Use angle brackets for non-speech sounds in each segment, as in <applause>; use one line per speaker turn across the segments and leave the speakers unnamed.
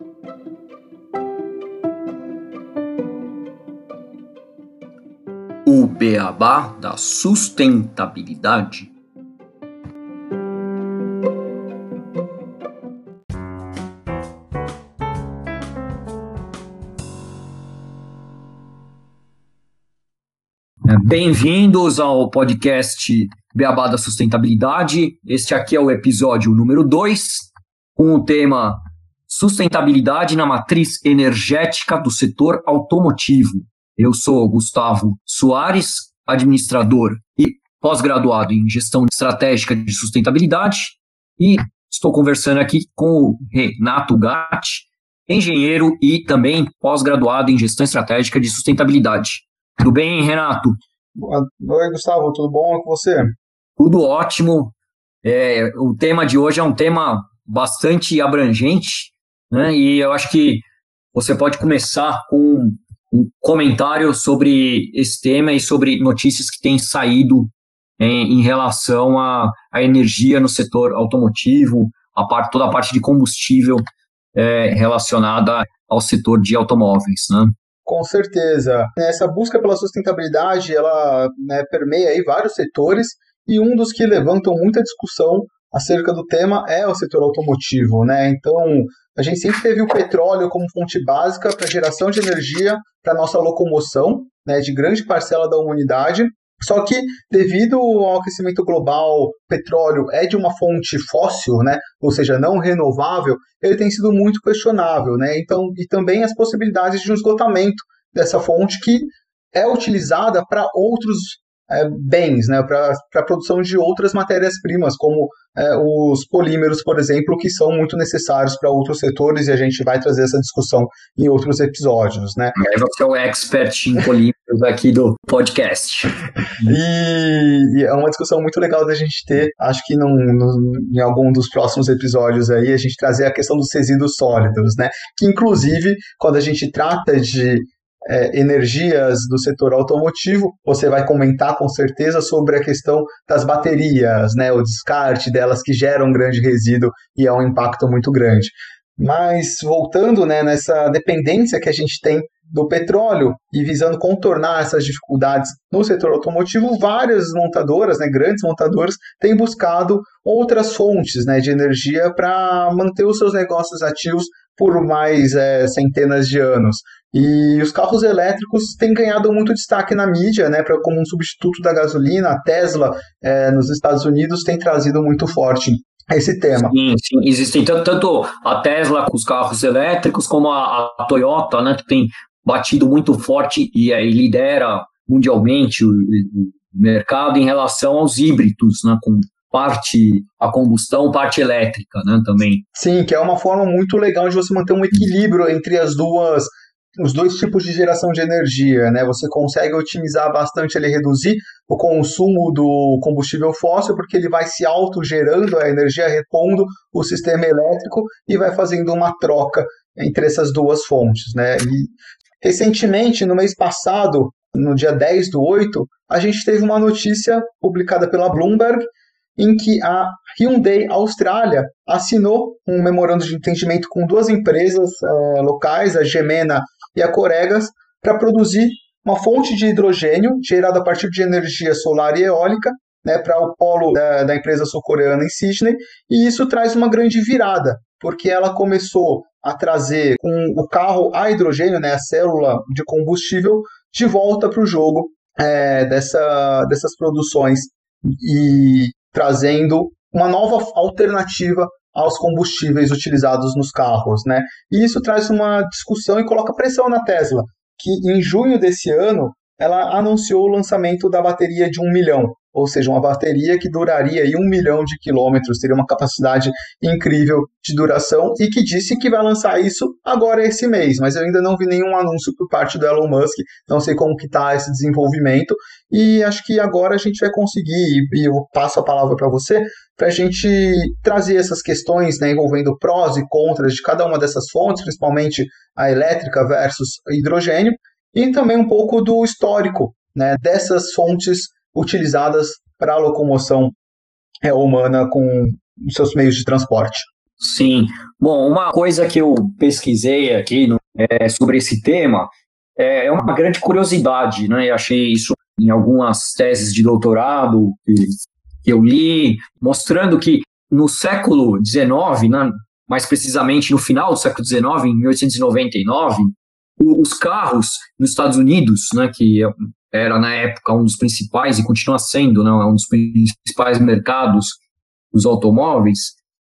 O beabá da sustentabilidade. Bem-vindos ao podcast Beabá da Sustentabilidade. Este aqui é o episódio número 2, com o tema Sustentabilidade na matriz energética do setor automotivo. Eu sou Gustavo Soares, administrador e pós-graduado em gestão estratégica de sustentabilidade, e estou conversando aqui com o Renato Gatti, engenheiro e também pós-graduado em gestão estratégica de sustentabilidade. Tudo bem, Renato?
Oi, Gustavo, tudo bom com você?
Tudo ótimo. É, o tema de hoje é um tema bastante abrangente, né? E eu acho que você pode começar com um comentário sobre esse tema e sobre notícias que têm saído em, em relação à, à, energia no setor automotivo, a parte, toda a parte de combustível é, relacionada ao setor de automóveis, né?
Com certeza. Essa busca pela sustentabilidade, ela né, permeia aí vários setores e um dos que levantam muita discussão acerca do tema é o setor automotivo, né? Então, a gente sempre teve o petróleo como fonte básica para geração de energia para nossa locomoção, né, de grande parcela da humanidade. Só que, devido ao aquecimento global, petróleo é de uma fonte fóssil, né, ou seja, não renovável, ele tem sido muito questionável. Né, então, e também as possibilidades de um esgotamento dessa fonte que é utilizada para outros é, bens, né, para a produção de outras matérias-primas, como é, os polímeros, por exemplo, que são muito necessários para outros setores, e a gente vai trazer essa discussão em outros episódios. Né.
É, você é o expert em polímeros aqui do podcast. <laughs>
E, e, é uma discussão muito legal da gente ter, acho que num, num, em algum dos próximos episódios aí, a gente trazer a questão dos resíduos sólidos, né, que inclusive, quando a gente trata de é, energias do setor automotivo, você vai comentar com certeza sobre a questão das baterias, né, o descarte delas que geram um grande resíduo e é um impacto muito grande. Mas voltando né, nessa dependência que a gente tem do petróleo e visando contornar essas dificuldades no setor automotivo, várias montadoras, né, grandes montadoras, têm buscado outras fontes né, de energia para manter os seus negócios ativos por mais é, centenas de anos. E os carros elétricos têm ganhado muito destaque na mídia, né, pra, como um substituto da gasolina. A Tesla, é, nos Estados Unidos, tem trazido muito forte esse tema.
Sim, sim. Existem tanto, tanto a Tesla com os carros elétricos, como a, a Toyota, né, que tem batido muito forte e, e lidera mundialmente o, o, mercado em relação aos híbridos, né, com parte a combustão, parte elétrica, né, também.
Sim, que é uma forma muito legal de você manter um equilíbrio entre as duas os dois tipos de geração de energia, né? Você consegue otimizar bastante, ele reduzir o consumo do combustível fóssil, porque ele vai se autogerando a energia, repondo o sistema elétrico e vai fazendo uma troca entre essas duas fontes, né? E recentemente, no mês passado, no dia 10 do 8, a gente teve uma notícia publicada pela Bloomberg em que a Hyundai Austrália assinou um memorando de entendimento com duas empresas é, locais, a Gemena e a Coregas para produzir uma fonte de hidrogênio gerada a partir de energia solar e eólica né, para o polo da, da empresa sul-coreana em Sydney, e isso traz uma grande virada, porque ela começou a trazer com o carro a hidrogênio, né, a célula de combustível, de volta para o jogo é, dessa, dessas produções. E trazendo uma nova alternativa aos combustíveis utilizados nos carros, né? E isso traz uma discussão e coloca pressão na Tesla, que em junho desse ano ela anunciou o lançamento da bateria de um milhão, ou seja, uma bateria que duraria aí um milhão de quilômetros, teria uma capacidade incrível de duração e que disse que vai lançar isso agora esse mês, mas eu ainda não vi nenhum anúncio por parte do Elon Musk, não sei como que está esse desenvolvimento. E acho que agora a gente vai conseguir, e eu passo a palavra para você, para a gente trazer essas questões né, envolvendo prós e contras de cada uma dessas fontes, principalmente a elétrica versus hidrogênio, e também um pouco do histórico né, dessas fontes utilizadas para a locomoção é, humana com seus meios de transporte.
Sim. Bom, uma coisa que eu pesquisei aqui no, é, sobre esse tema é, é uma grande curiosidade, né? Eu achei isso em algumas teses de doutorado que, que eu li, mostrando que no século XIX, né, mais precisamente no final do século XIX, em 1899, os carros nos Estados Unidos, né, que era na época um dos principais e continua sendo né, um dos principais mercados dos automóveis,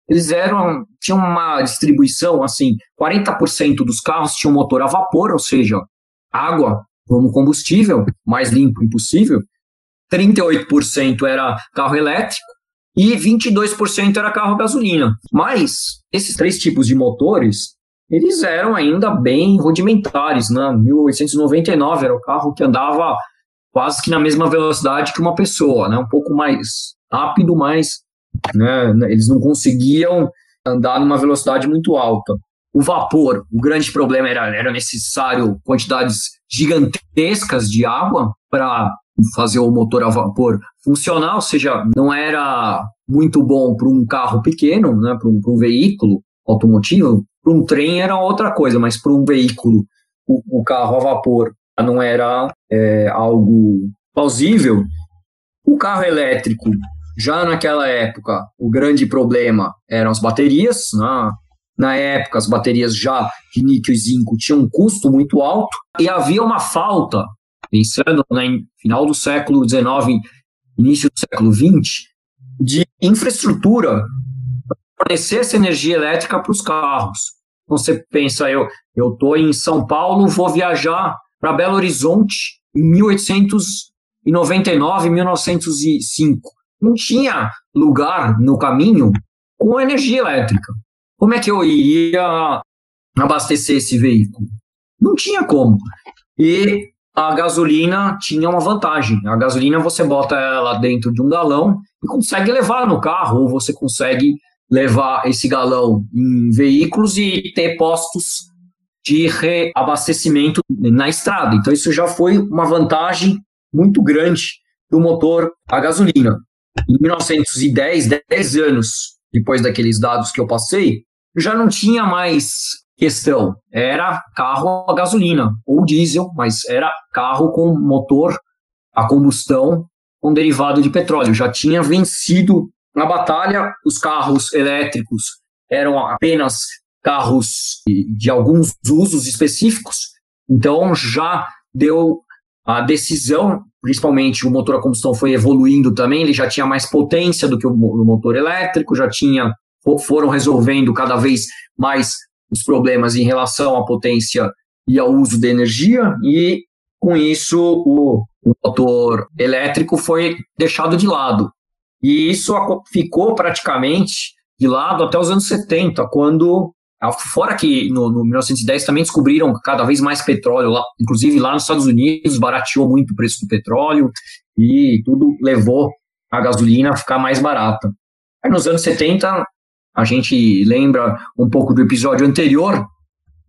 eles eram tinham uma distribuição assim, 40% dos carros tinham motor a vapor, ou seja, água como combustível, mais limpo impossível. 38% era carro elétrico e 22% era carro gasolina. Mas esses três tipos de motores, eles eram ainda bem rudimentares, né? 1899 era o carro que andava quase que na mesma velocidade que uma pessoa, né? Um pouco mais rápido, mas né, eles não conseguiam andar numa velocidade muito alta. O vapor, o grande problema era, era necessário quantidades gigantescas de água para fazer o motor a vapor funcionar, ou seja, não era muito bom para um carro pequeno, né, para um, um, veículo automotivo. Para um trem era outra coisa, mas para um veículo, o, o, carro a vapor não era é, algo plausível. O carro elétrico, já naquela época, o grande problema eram as baterias. Né? Na época, as baterias já de níquel e zinco tinham um custo muito alto e havia uma falta, pensando no final do século XIX, início do século XX, de infraestrutura fornecer essa energia elétrica para os carros. Então, você pensa, eu estou em São Paulo, vou viajar para Belo Horizonte em 1899, 1905. Não tinha lugar no caminho com energia elétrica. Como é que eu iria abastecer esse veículo? Não tinha como. E a gasolina tinha uma vantagem. A gasolina você bota ela dentro de um galão e consegue levar no carro, ou você consegue levar esse galão em veículos e ter postos de reabastecimento na estrada. Então, isso já foi uma vantagem muito grande do motor a gasolina. Em 1910, 10 anos depois daqueles dados que eu passei, já não tinha mais questão. Era carro a gasolina ou diesel, mas era carro com motor a combustão com derivado de petróleo. Já tinha vencido a batalha, os carros elétricos eram apenas carros de alguns usos específicos, então já deu a decisão, principalmente o motor a combustão foi evoluindo também, ele já tinha mais potência do que o motor elétrico, já tinha foram resolvendo cada vez mais os problemas em relação à potência e ao uso de energia, e com isso o, o motor elétrico foi deixado de lado. E isso ficou praticamente de lado até os anos 70, quando, fora que no, no 1910 também descobriram cada vez mais petróleo, lá, inclusive lá nos Estados Unidos barateou muito o preço do petróleo e tudo levou a gasolina a ficar mais barata. Aí nos anos 70 a gente lembra um pouco do episódio anterior,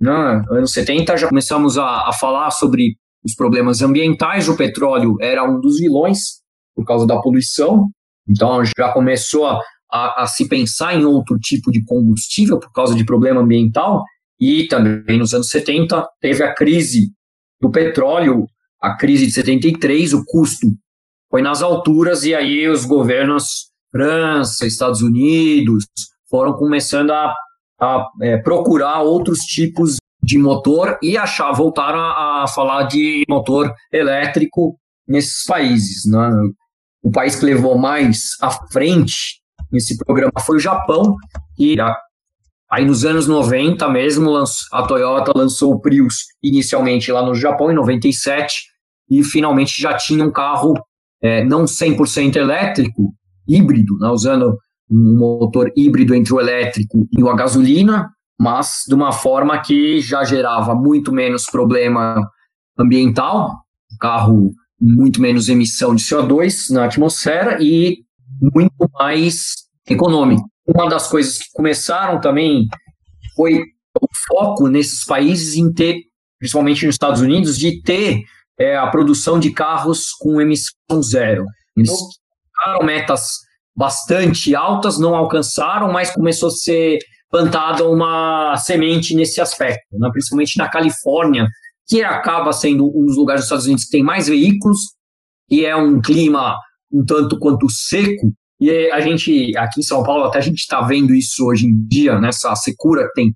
né? anos 70, já começamos a, a falar sobre os problemas ambientais. O petróleo era um dos vilões por causa da poluição, então já começou a, a, a, se pensar em outro tipo de combustível por causa de problema ambiental. E também nos anos 70 teve a crise do petróleo, a crise de 73, o custo foi nas alturas, e aí os governos França, Estados Unidos, foram começando a, a é, procurar outros tipos de motor e achar, voltaram a, a, falar de motor elétrico nesses países. Né? O país que levou mais à frente nesse programa foi o Japão, e aí nos anos 90 mesmo, a Toyota lançou o Prius inicialmente lá no Japão, em 97, e finalmente já tinha um carro é, não 100% elétrico, híbrido, né, usando um motor híbrido entre o elétrico e a gasolina, mas de uma forma que já gerava muito menos problema ambiental, carro muito menos emissão de CO2 na atmosfera e muito mais econômico. Uma das coisas que começaram também foi o foco nesses países em ter, principalmente nos Estados Unidos, de ter é, a produção de carros com emissão zero. Eles colocaram metas bastante altas, não alcançaram, mas começou a ser plantada uma semente nesse aspecto, né? principalmente na Califórnia, que acaba sendo um dos lugares dos Estados Unidos que tem mais veículos, e é um clima um tanto quanto seco, e a gente, aqui em São Paulo, até a gente está vendo isso hoje em dia, nessa secura que tem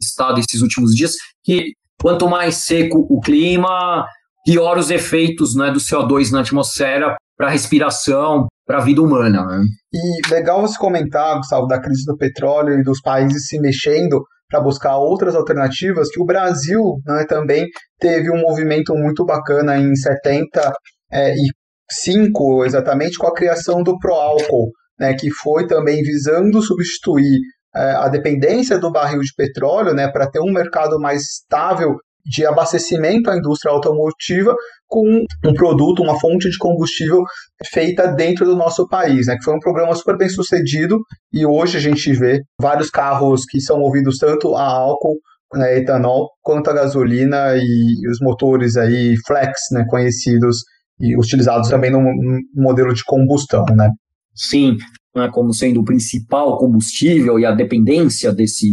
estado esses últimos dias, que quanto mais seco o clima, pior os efeitos né, do CO2 na atmosfera para a respiração, para a vida humana. Né?
E legal você comentar, Gustavo, da crise do petróleo e dos países se mexendo para buscar outras alternativas, que o Brasil né, também teve um movimento muito bacana em 75 é, exatamente com a criação do Proálcool, né, que foi também visando substituir é, a dependência do barril de petróleo né, para ter um mercado mais estável de abastecimento à indústria automotiva com um produto, uma fonte de combustível feita dentro do nosso país, né? Que foi um programa super bem sucedido e hoje a gente vê vários carros que são movidos tanto a álcool, né, etanol, quanto a gasolina e, os motores aí flex, né, conhecidos e utilizados também no, no modelo de combustão, né?
Sim, né, como sendo o principal combustível e a dependência desse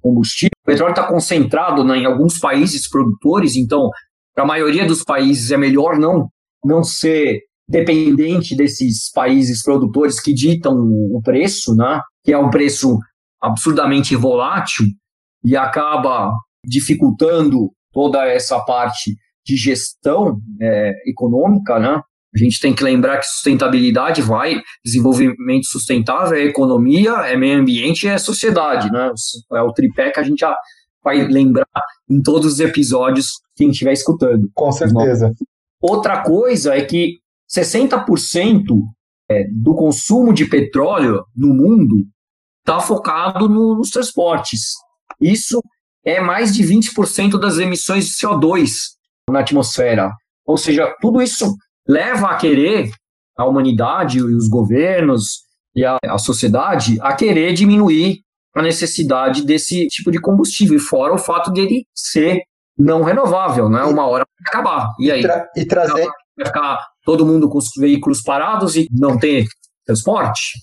combustível. O petróleo está concentrado né, em alguns países produtores, então, para a maioria dos países é melhor não, não ser dependente desses países produtores que ditam o preço, né, que é um preço absurdamente volátil e acaba dificultando toda essa parte de gestão é, econômica, né? A gente tem que lembrar que sustentabilidade vai, desenvolvimento sustentável é economia, é meio ambiente é sociedade, né? É o tripé que a gente já vai lembrar em todos os episódios que a gente estiver escutando.
Com certeza.
Outra coisa é que 60% é, do consumo de petróleo no mundo está focado no, nos transportes. Isso é mais de 20% das emissões de CO2 na atmosfera. Ou seja, tudo isso leva a querer a humanidade e os governos e a, a sociedade a querer diminuir a necessidade desse tipo de combustível, fora o fato dele ser não renovável, né? Uma hora vai acabar. E aí?
E, tra e trazer...
Vai ficar todo mundo com os veículos parados e não ter transporte?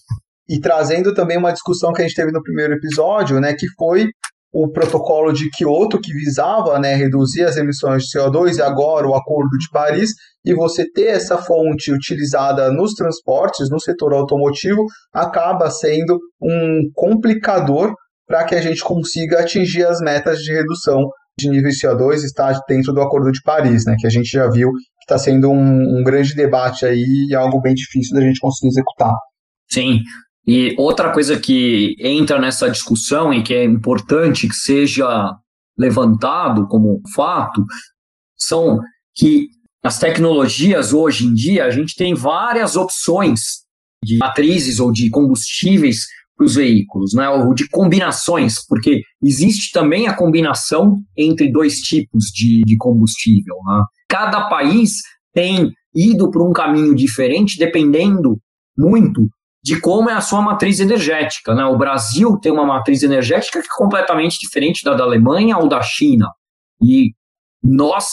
E trazendo também uma discussão que a gente teve no primeiro episódio, né, que foi o protocolo de Kyoto, que visava né, reduzir as emissões de CO2, e agora o Acordo de Paris, e você ter essa fonte utilizada nos transportes, no setor automotivo, acaba sendo um complicador para que a gente consiga atingir as metas de redução de nível de CO2 está dentro do Acordo de Paris, né, que a gente já viu que está sendo um, um grande debate aí e algo bem difícil da gente conseguir executar.
Sim, e outra coisa que entra nessa discussão e que é importante que seja levantado como fato são que as tecnologias hoje em dia a gente tem várias opções de matrizes ou de combustíveis para os veículos, né? ou de combinações, porque existe também a combinação entre dois tipos de, de combustível. Né? Cada país tem ido por um caminho diferente, dependendo muito de como é a sua matriz energética. Né? O Brasil tem uma matriz energética que é completamente diferente da da Alemanha ou da China. E nós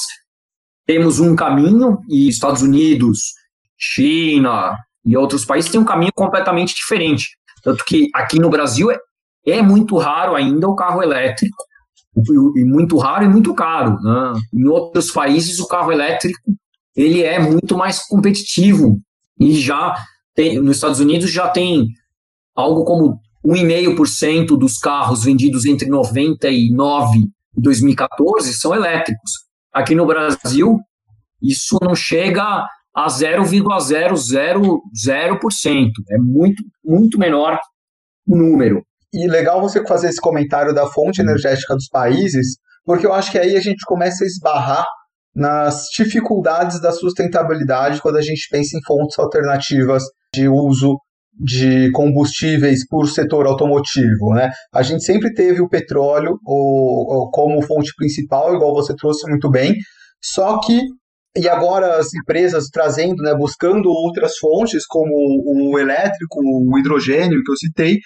temos um caminho, e Estados Unidos, China e outros países têm um caminho completamente diferente. Tanto que aqui no Brasil é, é muito raro ainda o carro elétrico, e muito raro e muito caro. Né? Em outros países, o carro elétrico ele é muito mais competitivo e já tem, nos Estados Unidos já tem algo como 1,5% dos carros vendidos entre 99 e 2014 são elétricos. Aqui no Brasil, isso não chega a 0,000%. É muito, muito menor o número.
E legal você fazer esse comentário da fonte energética dos países, porque eu acho que aí a gente começa a esbarrar nas dificuldades da sustentabilidade quando a gente pensa em fontes alternativas de uso de combustíveis por setor automotivo. Né? A gente sempre teve o petróleo como fonte principal, igual você trouxe muito bem, só que e agora as empresas trazendo, né, buscando outras fontes como o elétrico, o hidrogênio que eu citei,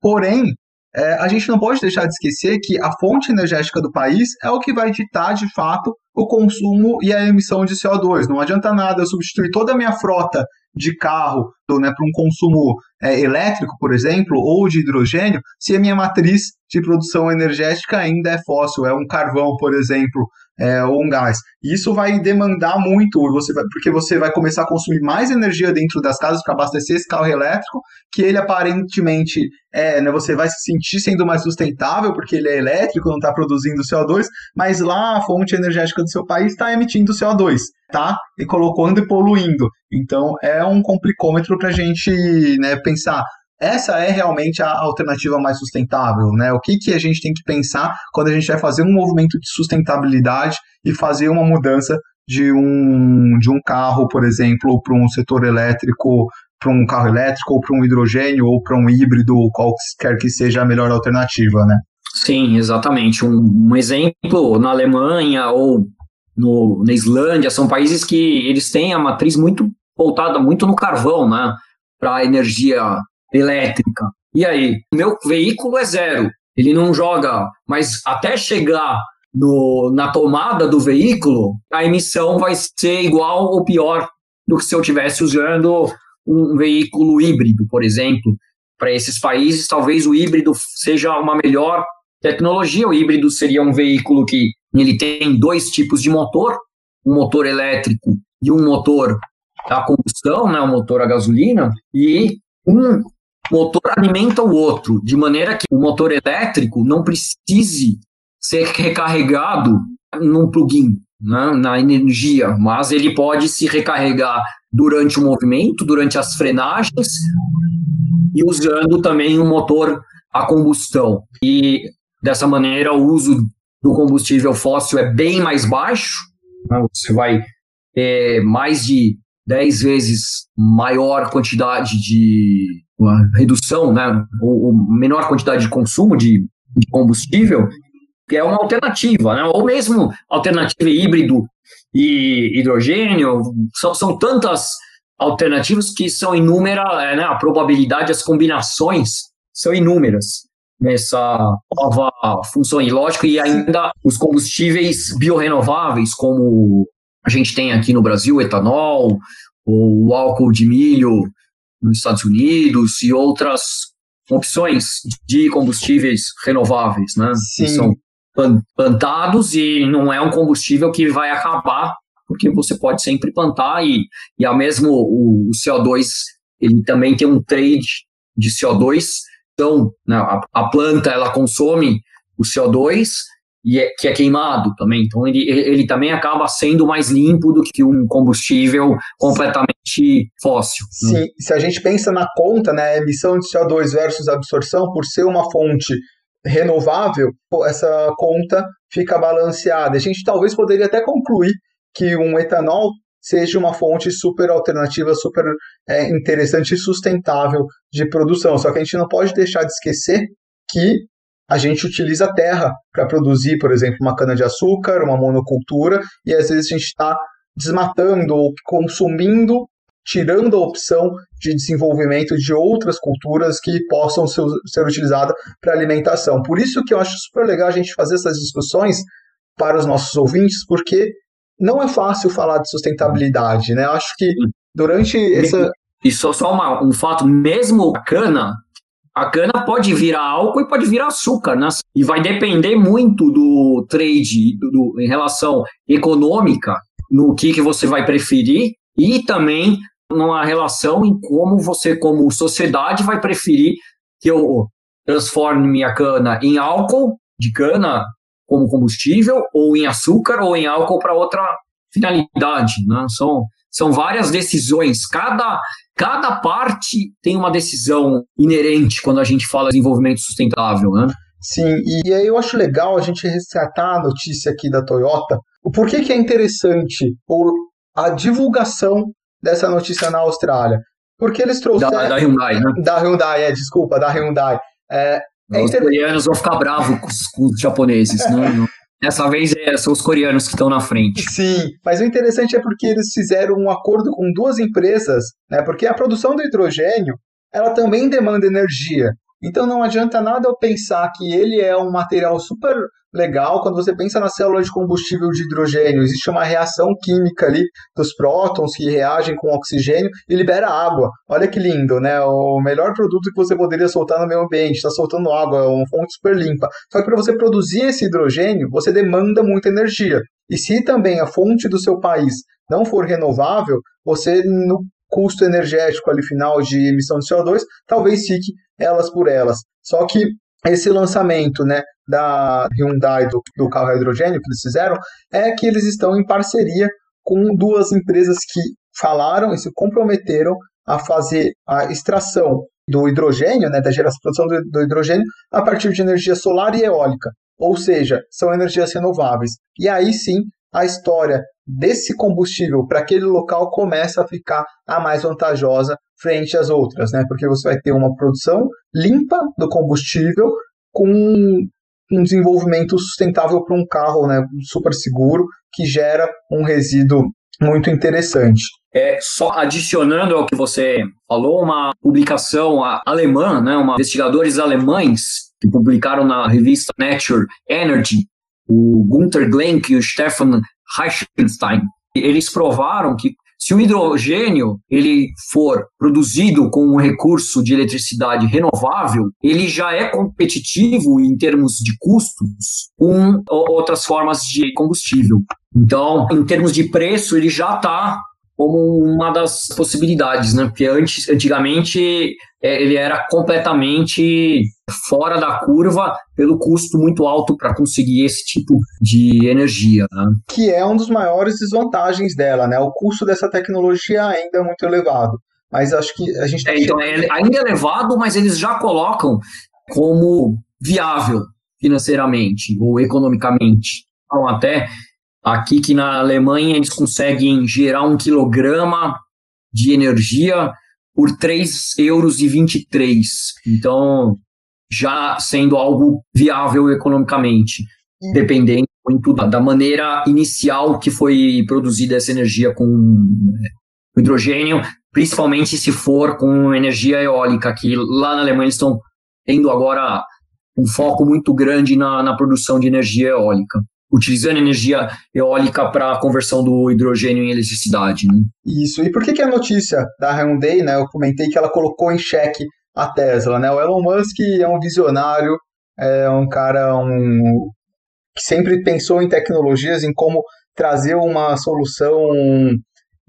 porém é, a gente não pode deixar de esquecer que a fonte energética do país é o que vai ditar, de fato, o consumo e a emissão de CO2. Não adianta nada eu substituir toda a minha frota de carro né, para um consumo é, elétrico, por exemplo, ou de hidrogênio, se a minha matriz de produção energética ainda é fóssil, é um carvão, por exemplo, é, ou um gás. Isso vai demandar muito, você vai, porque você vai começar a consumir mais energia dentro das casas para abastecer esse carro elétrico, que ele aparentemente é, né, você vai se sentir sendo mais sustentável, porque ele é elétrico, não está produzindo CO2, mas lá a fonte energética do seu país está emitindo CO2, tá? E colocando e poluindo. Então é um complicômetro para a gente né, pensar essa é realmente a alternativa mais sustentável, né? O que, que a gente tem que pensar quando a gente vai fazer um movimento de sustentabilidade e fazer uma mudança de um, de um carro, por exemplo, para um setor elétrico, para um carro elétrico, ou para um hidrogênio, ou para um híbrido, qualquer que seja a melhor alternativa, né?
Sim, exatamente. Um, um exemplo na Alemanha ou no, na Islândia são países que eles têm a matriz muito voltada muito no carvão, né? Para energia elétrica. E aí, meu veículo é zero, ele não joga, mas até chegar no, na tomada do veículo, a emissão vai ser igual ou pior do que se eu tivesse usando um veículo híbrido, por exemplo. Para esses países, talvez o híbrido seja uma melhor tecnologia. O híbrido seria um veículo que ele tem dois tipos de motor, um motor elétrico e um motor a combustão, né, um motor a gasolina, e um motor alimenta o outro, de maneira que o motor elétrico não precise ser recarregado num plugin, né, na energia, mas ele pode se recarregar durante o movimento, durante as frenagens e usando também um motor a combustão. E dessa maneira o uso do combustível fóssil é bem mais baixo, né, você vai ter mais de 10 vezes maior quantidade de redução, né, ou, ou, menor quantidade de consumo de, de, combustível, que é uma alternativa, né, ou mesmo alternativa híbrido e hidrogênio, são, são tantas alternativas que são inúmeras, é, né, a probabilidade, as combinações são inúmeras nessa nova função. E e ainda os combustíveis biorrenováveis, como a gente tem aqui no Brasil etanol, ou o álcool de milho nos Estados Unidos e outras opções de combustíveis renováveis, né?
Sim.
Que são plantados e não é um combustível que vai acabar, porque você pode sempre plantar e, e ao mesmo o, o CO2 ele também tem um trade de CO2, então né, a, a planta ela consome o CO2 e é, que é queimado também. Então ele, ele também acaba sendo mais limpo do que um combustível completamente fóssil.
Sim, né? se a gente pensa na conta, né, emissão de CO2 versus absorção, por ser uma fonte renovável, essa conta fica balanceada. A gente talvez poderia até concluir que um etanol seja uma fonte super alternativa, super é, interessante e sustentável de produção. Só que a gente não pode deixar de esquecer que a gente utiliza a terra para produzir, por exemplo, uma cana-de-açúcar, uma monocultura, e às vezes a gente está desmatando ou consumindo, tirando a opção de desenvolvimento de outras culturas que possam ser, ser utilizadas para alimentação. Por isso que eu acho super legal a gente fazer essas discussões para os nossos ouvintes, porque não é fácil falar de sustentabilidade, né? Eu acho que durante essa...
E só, só uma, um fato, mesmo a cana, a cana pode virar álcool e pode virar açúcar, né? E vai depender muito do trade do, do, em relação econômica, no que, que você vai preferir, e também numa relação em como você, como sociedade, vai preferir que eu transforme minha cana em álcool de cana como combustível, ou em açúcar, ou em álcool para outra finalidade. Né? São, são várias decisões. Cada, cada parte tem uma decisão inerente quando a gente fala de desenvolvimento sustentável, né?
Sim, e aí eu acho legal a gente resgatar a notícia aqui da Toyota. O porquê que é interessante a divulgação dessa notícia na Austrália? Porque eles trouxeram...
Da, da Hyundai, né?
Da Hyundai, é, desculpa, da Hyundai. É,
é os coreanos vão ficar bravos com, com os japoneses, né? <laughs> Dessa vez é, são os coreanos que estão na frente.
Sim, mas o interessante é porque eles fizeram um acordo com duas empresas, né? Porque a produção do hidrogênio ela também demanda energia. Então não adianta nada eu pensar que ele é um material super legal. Quando você pensa na célula de combustível de hidrogênio, existe uma reação química ali dos prótons que reagem com oxigênio e libera água. Olha que lindo, né? O melhor produto que você poderia soltar no meio ambiente, está soltando água, é uma fonte super limpa. Só que para você produzir esse hidrogênio, você demanda muita energia. E se também a fonte do seu país não for renovável, você no custo energético ali final de emissão de CO2, talvez fique elas por elas. Só que esse lançamento né, da Hyundai do, do carro hidrogênio que eles fizeram é que eles estão em parceria com duas empresas que falaram e se comprometeram a fazer a extração do hidrogênio, né, da geração produção do, do hidrogênio, a partir de energia solar e eólica. Ou seja, são energias renováveis. E aí sim, a história desse combustível para aquele local começa a ficar a mais vantajosa frente às outras, né? Porque você vai ter uma produção limpa do combustível com um desenvolvimento sustentável para um carro, né, super seguro que gera um resíduo muito interessante.
É, só adicionando ao que você falou, uma publicação alemã, né, uma investigadores alemães que publicaram na revista Nature Energy, o Gunther Glenk e o Stefan Reichenstein. Eles provaram que se o hidrogênio ele for produzido com um recurso de eletricidade renovável, ele já é competitivo em termos de custos com outras formas de combustível. Então, em termos de preço, ele já está como uma das possibilidades, né? Porque antes, antigamente é, ele era completamente fora da curva pelo custo muito alto para conseguir esse tipo de energia. Né?
Que é uma das maiores desvantagens dela, né? O custo dessa tecnologia ainda é muito elevado. Mas acho que a gente.
É, então, é ainda é elevado, mas eles já colocam como viável financeiramente ou economicamente. Então, até aqui que na Alemanha eles conseguem gerar um quilograma de energia por 3,23 euros. Então, já sendo algo viável economicamente, uhum. dependendo muito da, da, maneira inicial que foi produzida essa energia com é, hidrogênio, principalmente se for com energia eólica, que lá na Alemanha eles estão tendo agora um foco muito grande na, na produção de energia eólica utilizando energia eólica para a conversão do hidrogênio em eletricidade. Né?
Isso. E por que, que a notícia da Hyundai, né, eu comentei que ela colocou em xeque a Tesla, né? O Elon Musk é um visionário, é um cara um, que sempre pensou em tecnologias, em como trazer uma solução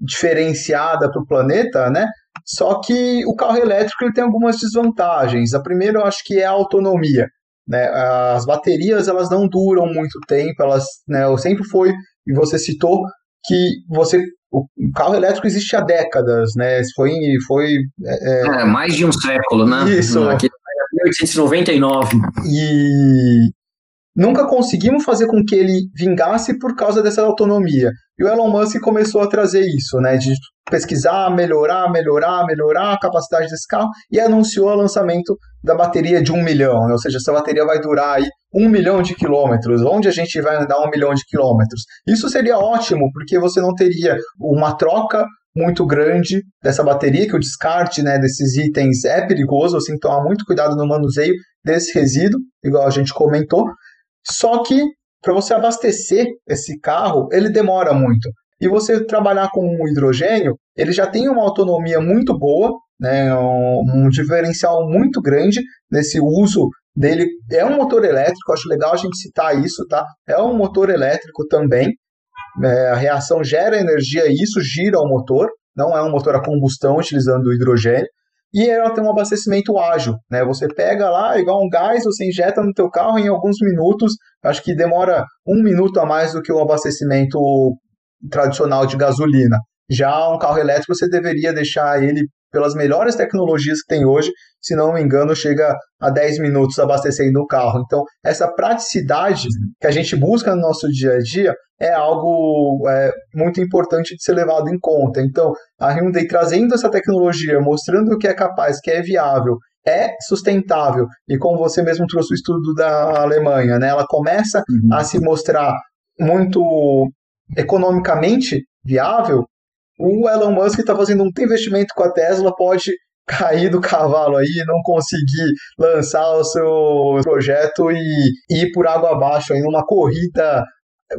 diferenciada para o planeta, né? Só que o carro elétrico ele tem algumas desvantagens. A primeira eu acho que é a autonomia. Né? As baterias elas não duram muito tempo, elas, né, sempre foi, e você citou que você o carro elétrico existe há décadas, né? Foi, foi
é, é, mais de um século, né?
Isso.
Aqui, 1899.
E nunca conseguimos fazer com que ele vingasse por causa dessa autonomia. E o Elon Musk começou a trazer isso, né? De pesquisar, melhorar, melhorar, melhorar a capacidade desse carro e anunciou o lançamento da bateria de um milhão, né? ou seja, essa bateria vai durar aí um milhão de quilômetros, onde a gente vai andar um milhão de quilômetros. Isso seria ótimo, porque você não teria uma troca muito grande dessa bateria, que o descarte né, desses itens é perigoso, assim, tomar muito cuidado no manuseio desse resíduo, igual a gente comentou. Só que para você abastecer esse carro, ele demora muito. E você trabalhar com o hidrogênio, ele já tem uma autonomia muito boa, né, um, um diferencial muito grande nesse uso dele. É um motor elétrico, acho legal a gente citar isso, tá? É um motor elétrico também. É, a reação gera energia e isso gira o motor, não é um motor a combustão utilizando o hidrogênio. E ela tem um abastecimento ágil, né? Você pega lá, igual um gás, você injeta no teu carro em alguns minutos, acho que demora um minuto a mais do que o abastecimento tradicional de gasolina. Já um carro elétrico, você deveria deixar ele pelas melhores tecnologias que tem hoje, se não me engano, chega a 10 minutos abastecendo o carro. Então, essa praticidade que a gente busca no nosso dia a dia é algo é, muito importante de ser levado em conta. Então, a Hyundai trazendo essa tecnologia, mostrando que é capaz, que é viável, é sustentável, e como você mesmo trouxe o estudo da Alemanha, né, ela começa uhum. a se mostrar muito economicamente viável, o Elon Musk está fazendo um investimento com a Tesla, pode cair do cavalo aí, não conseguir lançar o seu projeto e ir por água abaixo aí numa corrida,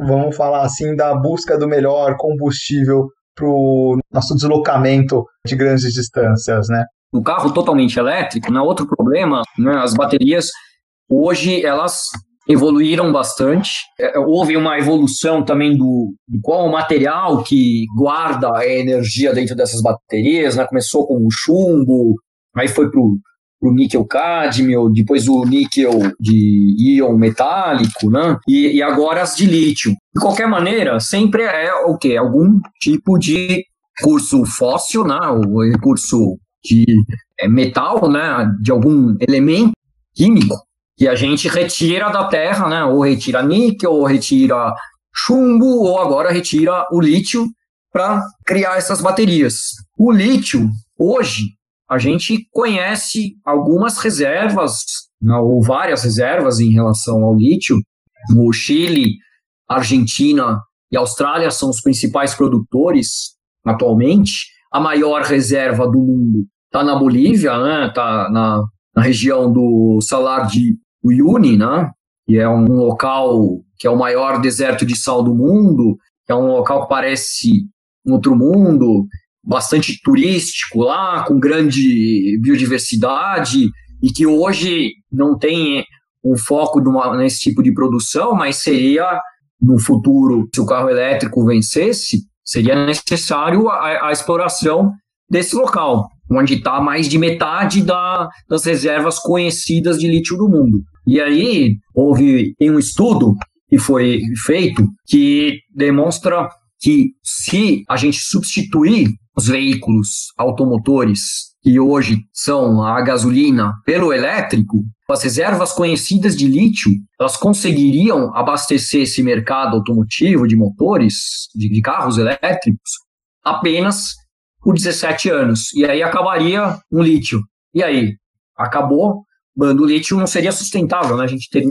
vamos falar assim, da busca do melhor combustível para o nosso deslocamento de grandes distâncias, né?
No carro totalmente elétrico, né, outro problema, né, as baterias hoje elas evoluíram bastante. É, houve uma evolução também do, do qual o material que guarda a energia dentro dessas baterias, né? Começou com o chumbo, aí foi para o níquel cadmio, depois o níquel de íon metálico, né? E, e, agora as de lítio. De qualquer maneira, sempre é o que? Algum tipo de recurso fóssil, né? O recurso de é, metal, né? De algum elemento químico que a gente retira da terra, né? Ou retira níquel, ou retira chumbo, ou agora retira o lítio para criar essas baterias. O lítio, hoje, a gente conhece algumas reservas, ou várias reservas em relação ao lítio. O Chile, Argentina e Austrália são os principais produtores atualmente. A maior reserva do mundo está na Bolívia, né? Está na, na região do Salar de o Uyuni, né? Que é um local que é o maior deserto de sal do mundo, que é um local que parece um outro mundo, bastante turístico lá, com grande biodiversidade, e que hoje não tem o foco uma, nesse tipo de produção, mas seria no futuro, se o carro elétrico vencesse, seria necessário a, a exploração desse local, onde está mais de metade da, das reservas conhecidas de lítio do mundo. E aí houve um estudo que foi feito que demonstra que se a gente substituir os veículos automotores que hoje são a gasolina pelo elétrico, as reservas conhecidas de lítio, elas conseguiriam abastecer esse mercado automotivo de motores, de, de carros elétricos, apenas por 17 anos. E aí acabaria um lítio. E aí? Acabou, do lítio não seria sustentável, né? A gente ter,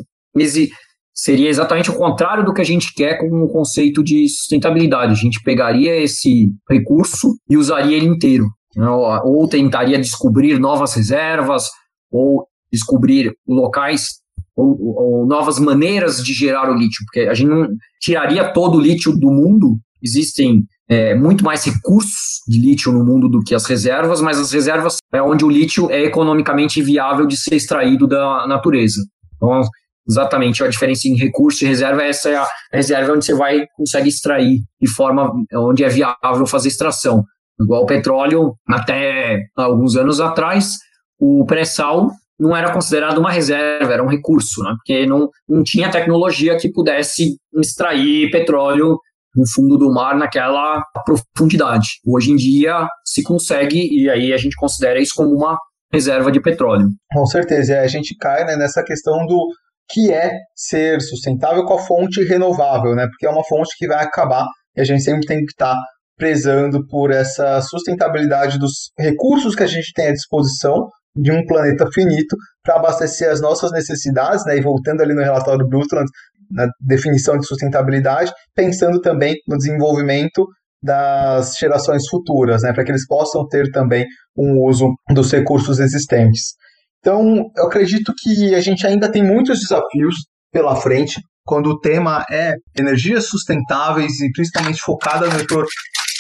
seria exatamente o contrário do que a gente quer com o conceito de sustentabilidade. A gente pegaria esse recurso e usaria ele inteiro, né? ou, ou tentaria descobrir novas reservas, ou descobrir locais ou, ou, novas maneiras de gerar o lítio, porque a gente não tiraria todo o lítio do mundo. Existem é, muito mais recursos de lítio no mundo do que as reservas, mas as reservas é onde o lítio é economicamente viável de ser extraído da natureza. Então, exatamente a diferença em recurso e reserva, essa é a reserva onde você vai consegue extrair de forma onde é viável fazer extração. Igual o petróleo, até alguns anos atrás, o pré-sal não era considerado uma reserva, era um recurso, né? porque não, não tinha tecnologia que pudesse extrair petróleo no fundo do mar naquela profundidade. Hoje em dia se consegue e aí a gente considera isso como uma reserva de petróleo.
Com certeza, a gente cai né, nessa questão do que é ser sustentável com a fonte renovável, né? Porque é uma fonte que vai acabar e a gente sempre tem que estar tá prezando por essa sustentabilidade dos recursos que a gente tem à disposição de um planeta finito para abastecer as nossas necessidades, né? E voltando ali no relatório Brundtland, na definição de sustentabilidade, pensando também no desenvolvimento das gerações futuras, né, para que eles possam ter também um uso dos recursos existentes. Então, eu acredito que a gente ainda tem muitos desafios pela frente quando o tema é energias sustentáveis e principalmente focada no setor,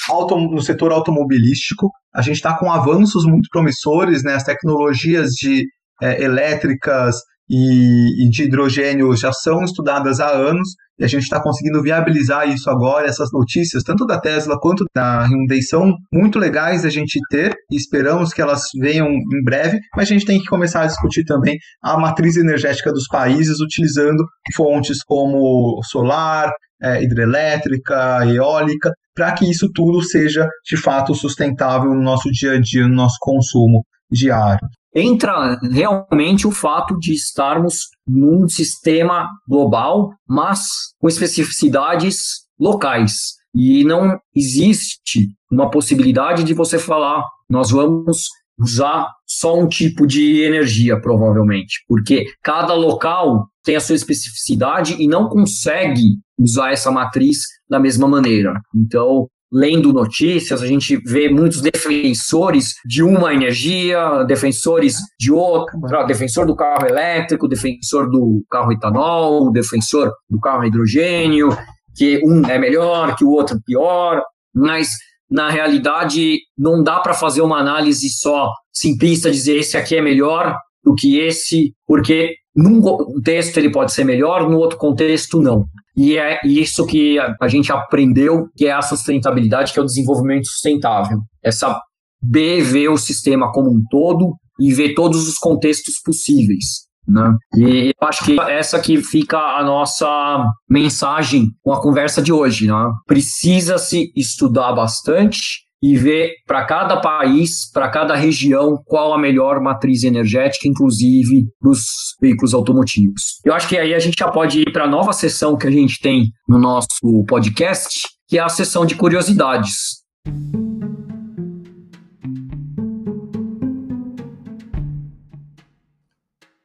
auto, no setor automobilístico. A gente está com avanços muito promissores, né, as tecnologias de é, elétricas e, e de hidrogênio já são estudadas há anos e a gente está conseguindo viabilizar isso agora. Essas notícias, tanto da Tesla quanto da Hyundai, são muito legais a gente ter e esperamos que elas venham em breve, mas a gente tem que começar a discutir também a matriz energética dos países utilizando fontes como solar, é, hidrelétrica, eólica, para que isso tudo seja de fato sustentável no nosso dia a dia, no nosso consumo diário
entra realmente o fato de estarmos num sistema global, mas com especificidades locais. E não existe uma possibilidade de você falar, nós vamos usar só um tipo de energia, provavelmente, porque cada local tem a sua especificidade e não consegue usar essa matriz da mesma maneira. Então, lendo notícias, a gente vê muitos defensores de uma energia, defensores de outra, defensor do carro elétrico, defensor do carro etanol, defensor do carro hidrogênio, que um é melhor, que o outro pior, mas na realidade não dá para fazer uma análise só simplista, dizer esse aqui é melhor do que esse, porque num contexto ele pode ser melhor, no outro contexto não. E é isso que a gente aprendeu, que é a sustentabilidade, que é o desenvolvimento sustentável. Essa B ver o sistema como um todo e ver todos os contextos possíveis. Né? E eu acho que essa que fica a nossa mensagem com a conversa de hoje. Né? Precisa-se estudar bastante e ver para cada país, para cada região, qual a melhor matriz energética, inclusive dos veículos automotivos. Eu acho que aí a gente já pode ir para a nova sessão que a gente tem no nosso podcast, que é a sessão de curiosidades.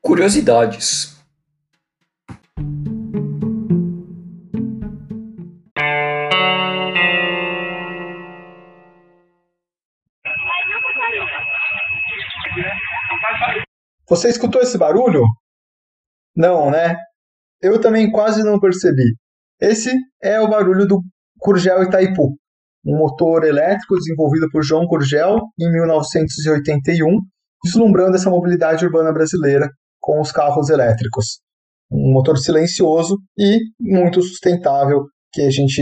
Curiosidades.
Você escutou esse barulho? Não, né? Eu também quase não percebi. Esse é o barulho do Curgel Itaipu, um motor elétrico desenvolvido por João Curgel em 1981, deslumbrando essa mobilidade urbana brasileira com os carros elétricos. Um motor silencioso e muito sustentável, que a gente,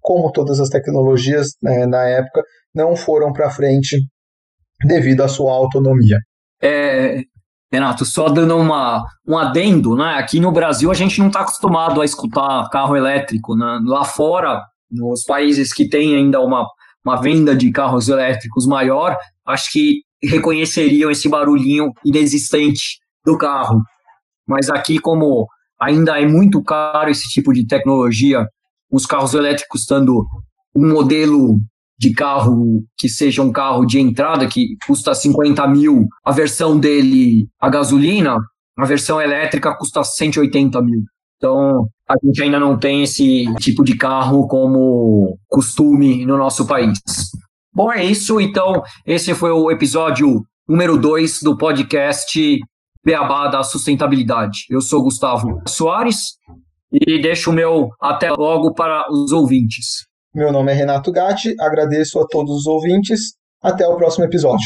como todas as tecnologias né, na época, não foram para frente devido à sua autonomia.
É, Renato, só dando uma, um adendo, né? Aqui no Brasil a gente não está acostumado a escutar carro elétrico, né? Lá fora, nos países que têm ainda uma, uma venda de carros elétricos maior, acho que reconheceriam esse barulhinho inexistente do carro. Mas aqui, como ainda é muito caro esse tipo de tecnologia, os carros elétricos estando um modelo de carro que seja um carro de entrada que custa 50 mil, a versão dele a gasolina, a versão elétrica custa 180 mil. Então, a gente ainda não tem esse tipo de carro como costume no nosso país. Bom, é isso. Então, esse foi o episódio número 2 do podcast Beabá da Sustentabilidade. Eu sou Gustavo Soares e deixo o meu até logo para os ouvintes.
Meu nome é Renato Gatti, agradeço a todos os ouvintes. Até o próximo episódio.